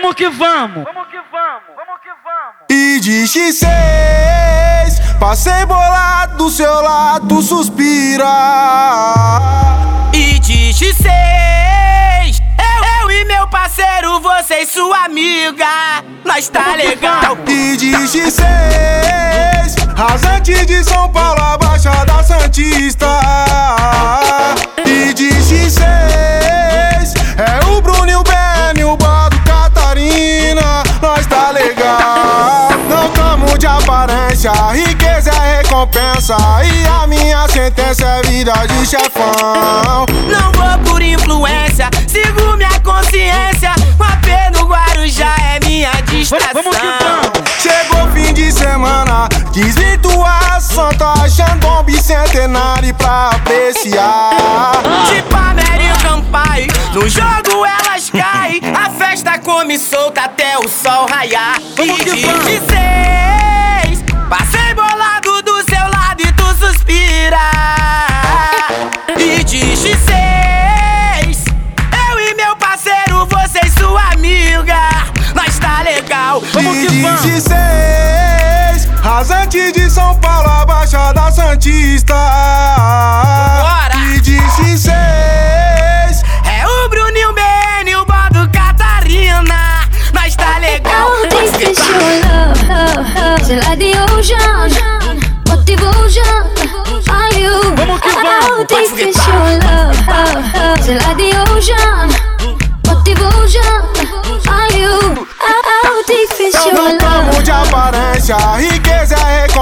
Vamos que vamos. Vamos que vamos. Vamos que vamos. E de X6, passei bolado do seu lado, suspira. E de X6, eu, eu e meu parceiro, você e sua amiga, nós tá legal. E de X6, rasante de São Paulo, a Baixada Santista. Riqueza é recompensa. E a minha sentença é vida de chefão. Não vou por influência, sigo minha consciência. O AP no Guarujá é minha distração. Vamos que vamos. Chegou fim de semana, quis virtuar Santa achando um bicentenário pra apreciar. Tipo American Pie, no jogo elas caem. A festa come solta até o sol raiar. E de Santista. Bora! E de 16, É o Bruninho Ben, o Bodo Catarina, nós tá legal. Oh, this is your love, love, love. Till like the ocean, what devotion are you? Vamos que Oh, vamos. this is your love, love, love. Till like the ocean, what devotion are you? Oh, this is eu your não tamo love. de aparência,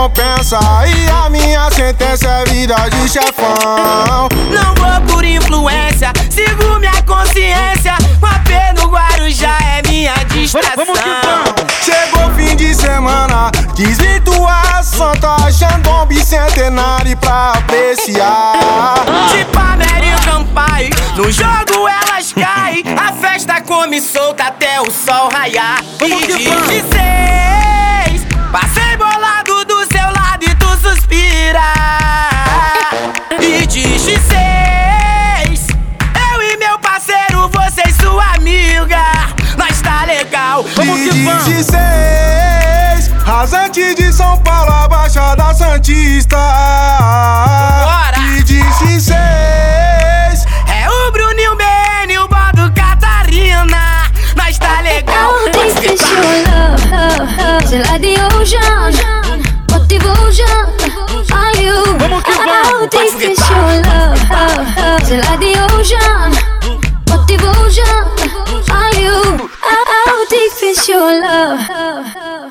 recompensa. E a minha sentença é vida de chefão. Não vou por influência, sigo minha consciência. O AP no Guarujá é minha distração. Vamos que vamos. Chegou fim de semana, quis virtuar Santa achando um bicentenário pra apreciar. Tipo American Pie, no jogo elas caem. A festa come solta até o sol raiar. Vamos E que de de X6, eu e meu parceiro, você e sua amiga, nós tá legal. Vamos que vamos. 16, rasante de São Paulo, a Baixada Santista. Bora! E de 16, É o Bruninho Ben, o Bodo Catarina, nós tá legal. Oh, your love, love, love. Till like the Oh, this is your love, love. Till like the ocean, what devotion are you? Oh, this is your love.